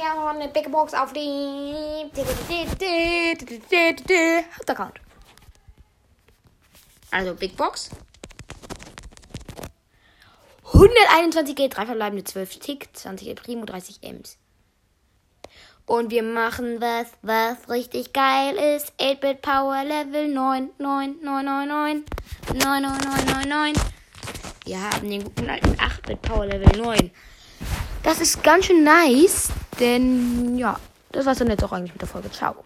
wir haben eine Big Box auf dem Hauptaccount. Also Big Box. 121 Geld, 3 verbleibende 12 Tick, 20 El Primo, 30 Ems. Und wir machen was, was richtig geil ist. 8-Bit Power Level 9, 9, 9, 9, 9, 9, 9, 9, 9, 9. Wir haben den guten alten 8-Bit Power Level 9. Das ist ganz schön nice, denn ja, das war's dann jetzt auch eigentlich mit der Folge. Ciao.